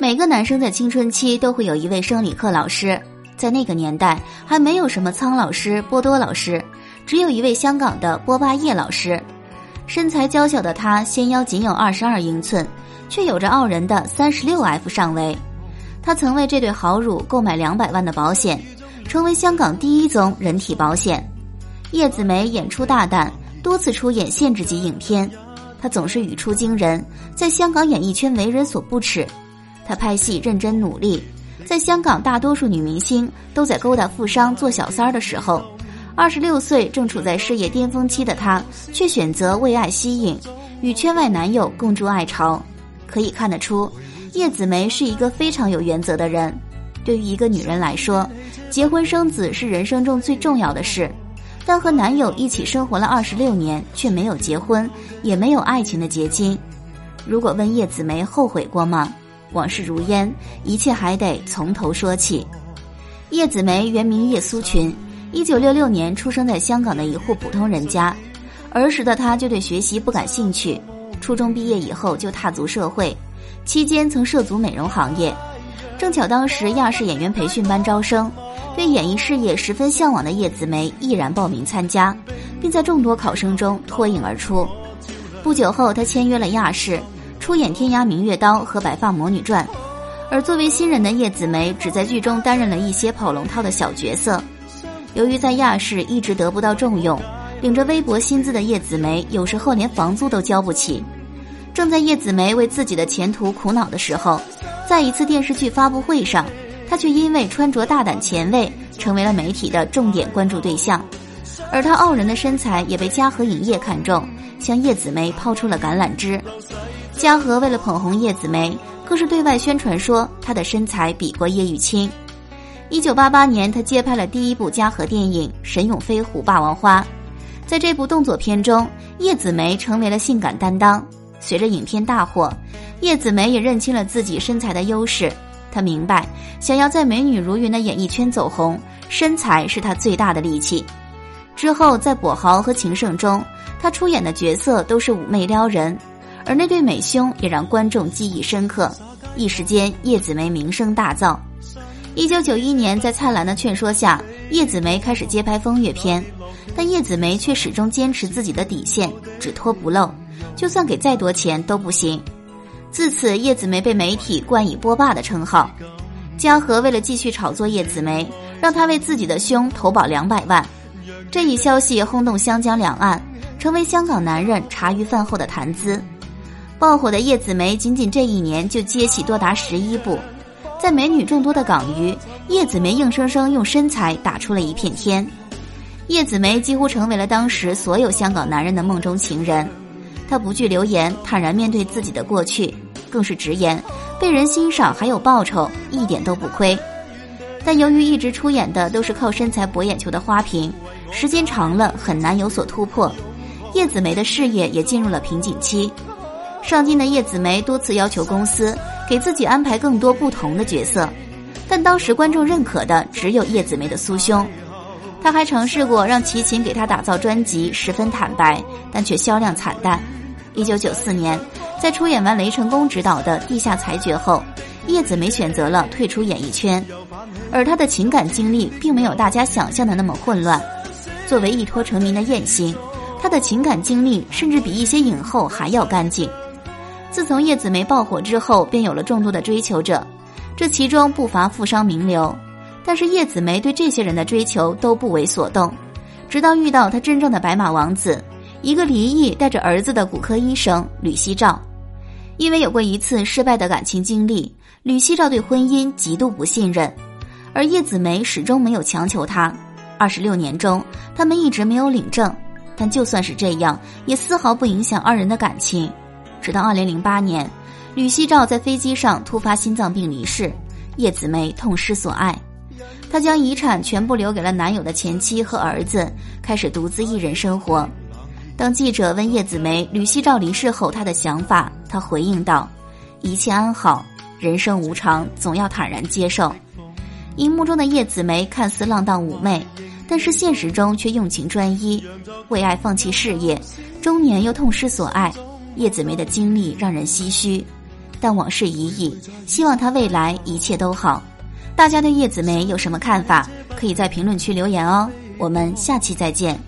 每个男生在青春期都会有一位生理课老师，在那个年代还没有什么苍老师、波多老师，只有一位香港的波巴叶老师。身材娇小的他，纤腰仅有二十二英寸，却有着傲人的三十六 F 上围。他曾为这对好乳购买两百万的保险，成为香港第一宗人体保险。叶子梅演出大胆，多次出演限制级影片。她总是语出惊人，在香港演艺圈为人所不齿。她拍戏认真努力，在香港大多数女明星都在勾搭富商做小三儿的时候，二十六岁正处在事业巅峰期的她，却选择为爱吸引，与圈外男友共筑爱巢。可以看得出，叶子梅是一个非常有原则的人。对于一个女人来说，结婚生子是人生中最重要的事。但和男友一起生活了二十六年，却没有结婚，也没有爱情的结晶。如果问叶子梅后悔过吗？往事如烟，一切还得从头说起。叶子梅原名叶苏群，一九六六年出生在香港的一户普通人家。儿时的她就对学习不感兴趣，初中毕业以后就踏足社会，期间曾涉足美容行业。正巧当时亚视演员培训班招生。对演艺事业十分向往的叶子梅毅然报名参加，并在众多考生中脱颖而出。不久后，她签约了亚视，出演《天涯明月刀》和《白发魔女传》。而作为新人的叶子梅，只在剧中担任了一些跑龙套的小角色。由于在亚视一直得不到重用，领着微薄薪资的叶子梅有时候连房租都交不起。正在叶子梅为自己的前途苦恼的时候，在一次电视剧发布会上。她却因为穿着大胆前卫，成为了媒体的重点关注对象，而她傲人的身材也被嘉禾影业看中，向叶子梅抛出了橄榄枝。嘉禾为了捧红叶子梅，更是对外宣传说她的身材比过叶玉卿。一九八八年，她接拍了第一部嘉禾电影《神勇飞虎霸王花》，在这部动作片中，叶子梅成为了性感担当。随着影片大火，叶子梅也认清了自己身材的优势。她明白，想要在美女如云的演艺圈走红，身材是她最大的利器。之后，在《跛豪》和《情圣》中，他出演的角色都是妩媚撩人，而那对美胸也让观众记忆深刻。一时间，叶子梅名声大噪。一九九一年，在蔡澜的劝说下，叶子梅开始接拍风月片，但叶子梅却始终坚持自己的底线，只脱不露，就算给再多钱都不行。自此，叶子梅被媒体冠以“波霸”的称号。嘉禾为了继续炒作叶子梅，让她为自己的胸投保两百万。这一消息轰动湘江两岸，成为香港男人茶余饭后的谈资。爆火的叶子梅，仅仅这一年就接戏多达十一部。在美女众多的港娱，叶子梅硬生生用身材打出了一片天。叶子梅几乎成为了当时所有香港男人的梦中情人。她不惧流言，坦然面对自己的过去，更是直言，被人欣赏还有报酬，一点都不亏。但由于一直出演的都是靠身材博眼球的花瓶，时间长了很难有所突破。叶子梅的事业也进入了瓶颈期。上进的叶子梅多次要求公司给自己安排更多不同的角色，但当时观众认可的只有叶子梅的苏兄。她还尝试过让齐秦给她打造专辑，十分坦白，但却销量惨淡。一九九四年，在出演完雷成功执导的《地下裁决》后，叶子梅选择了退出演艺圈。而她的情感经历并没有大家想象的那么混乱。作为一脱成名的艳星，她的情感经历甚至比一些影后还要干净。自从叶子梅爆火之后，便有了众多的追求者，这其中不乏富商名流。但是叶子梅对这些人的追求都不为所动，直到遇到她真正的白马王子。一个离异带着儿子的骨科医生吕希照，因为有过一次失败的感情经历，吕希照对婚姻极度不信任，而叶子梅始终没有强求他。二十六年中，他们一直没有领证，但就算是这样，也丝毫不影响二人的感情。直到二零零八年，吕希照在飞机上突发心脏病离世，叶子梅痛失所爱，她将遗产全部留给了男友的前妻和儿子，开始独自一人生活。当记者问叶子梅吕希照离世后她的想法，她回应道：“一切安好，人生无常，总要坦然接受。”荧幕中的叶子梅看似浪荡妩媚，但是现实中却用情专一，为爱放弃事业，中年又痛失所爱。叶子梅的经历让人唏嘘。但往事已矣，希望她未来一切都好。大家对叶子梅有什么看法？可以在评论区留言哦。我们下期再见。